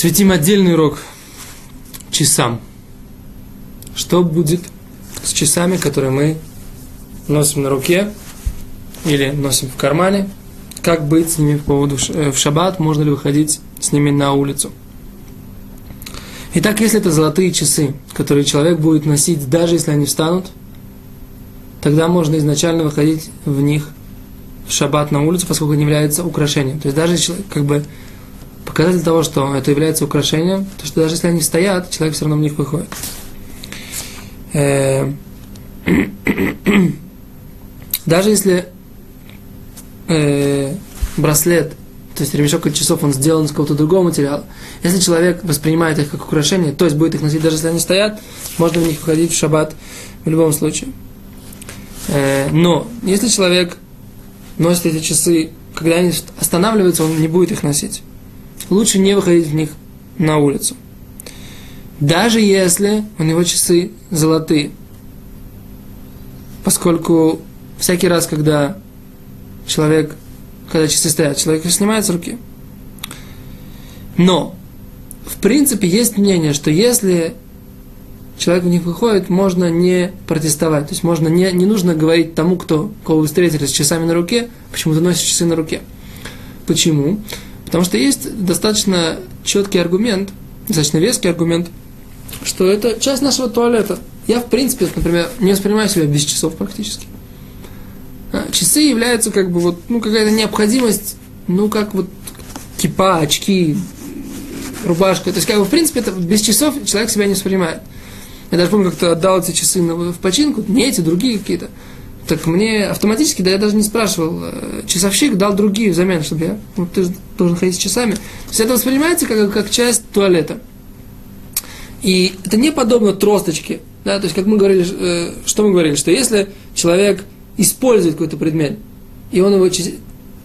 посвятим отдельный урок часам. Что будет с часами, которые мы носим на руке или носим в кармане? Как быть с ними по поводу э, в шаббат? Можно ли выходить с ними на улицу? Итак, если это золотые часы, которые человек будет носить, даже если они встанут, тогда можно изначально выходить в них в шаббат на улицу, поскольку они являются украшением. То есть даже как бы показатель того, что это является украшением, то что даже если они стоят, человек все равно в них выходит. Э, даже если э, браслет, то есть ремешок от часов, он сделан из какого-то другого материала, если человек воспринимает их как украшение, то есть будет их носить даже если они стоят, можно в них входить в шаббат в любом случае. Э, но если человек носит эти часы, когда они останавливаются, он не будет их носить лучше не выходить в них на улицу. Даже если у него часы золотые. Поскольку всякий раз, когда человек, когда часы стоят, человек их снимает с руки. Но, в принципе, есть мнение, что если человек в них выходит, можно не протестовать. То есть можно не, не нужно говорить тому, кто, кого вы встретили с часами на руке, почему ты носишь часы на руке. Почему? Потому что есть достаточно четкий аргумент, достаточно веский аргумент, что это часть нашего туалета. Я, в принципе, например, не воспринимаю себя без часов практически. А, часы являются как бы вот, ну, какая-то необходимость, ну, как вот кипа, очки, рубашка. То есть, как бы, в принципе, это без часов человек себя не воспринимает. Я даже помню, как-то отдал эти часы в починку, не эти, другие какие-то так мне автоматически, да я даже не спрашивал, э, часовщик дал другие взамен, чтобы я, ну, ты должен ходить с часами. То есть это воспринимается как, как часть туалета. И это не подобно тросточке, да, то есть как мы говорили, э, что мы говорили, что если человек использует какой-то предмет, и он, его,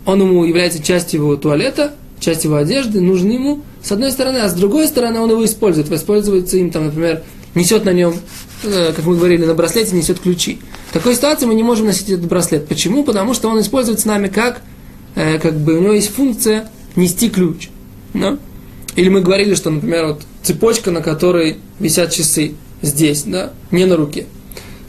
он ему является частью его туалета, частью его одежды, нужен ему, с одной стороны, а с другой стороны он его использует, воспользуется им, там, например, несет на нем, как мы говорили, на браслете несет ключи. В такой ситуации мы не можем носить этот браслет. Почему? Потому что он используется нами как, э, как бы у него есть функция нести ключ. Да? Или мы говорили, что, например, вот цепочка, на которой висят часы здесь, да, не на руке.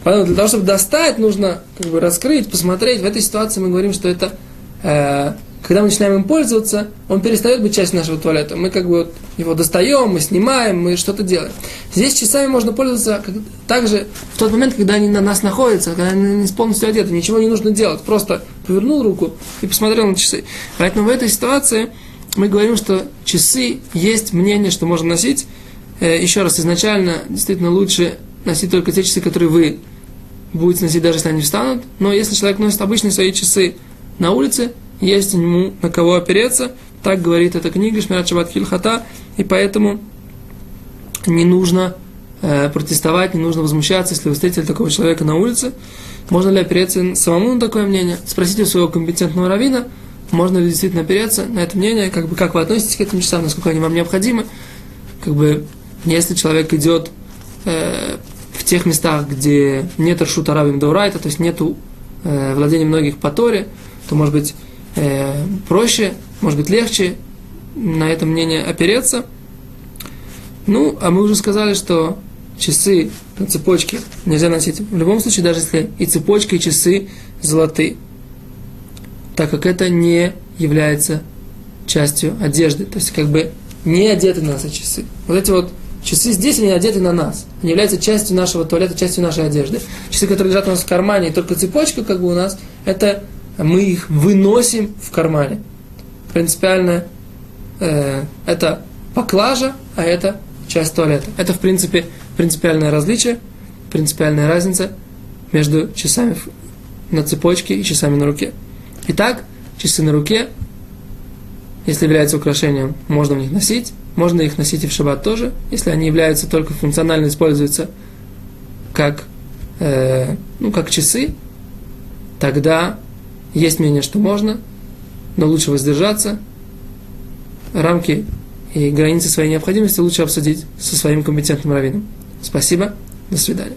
Поэтому для того, чтобы достать, нужно как бы раскрыть, посмотреть. В этой ситуации мы говорим, что это э, когда мы начинаем им пользоваться, он перестает быть частью нашего туалета. Мы как бы вот его достаем, мы снимаем, мы что-то делаем. Здесь часами можно пользоваться также в тот момент, когда они на нас находятся, когда они не полностью одеты, ничего не нужно делать. Просто повернул руку и посмотрел на часы. Поэтому в этой ситуации мы говорим, что часы есть мнение, что можно носить. Э, еще раз, изначально действительно лучше носить только те часы, которые вы будете носить, даже если они встанут. Но если человек носит обычные свои часы на улице, есть ему на кого опереться. Так говорит эта книга Шмират Шабат Хильхата, и поэтому не нужно э, протестовать, не нужно возмущаться, если вы встретили такого человека на улице. Можно ли опереться самому на такое мнение? Спросите у своего компетентного равина, можно ли действительно опереться на это мнение, как, бы, как вы относитесь к этим часам, насколько они вам необходимы. Как бы, если человек идет э, в тех местах, где нет ршута равим даурайта, то есть нету э, владения многих по Торе, то, может быть, э, проще, может быть легче на это мнение опереться. Ну, а мы уже сказали, что часы на цепочке нельзя носить в любом случае, даже если и цепочка, и часы золотые, так как это не является частью одежды, то есть как бы не одеты на нас эти часы. Вот эти вот часы здесь, они одеты на нас. Они являются частью нашего туалета, частью нашей одежды. Часы, которые лежат у нас в кармане, и только цепочка как бы у нас, это мы их выносим в кармане. Принципиально э, это поклажа, а это часть туалета. Это, в принципе, принципиальное различие, принципиальная разница между часами на цепочке и часами на руке. Итак, часы на руке, если являются украшением, можно в них носить, можно их носить и в шаббат тоже, если они являются только функционально используются как, э, ну, как часы, тогда есть мнение, что можно, но лучше воздержаться. Рамки и границы своей необходимости лучше обсудить со своим компетентным раввином. Спасибо. До свидания.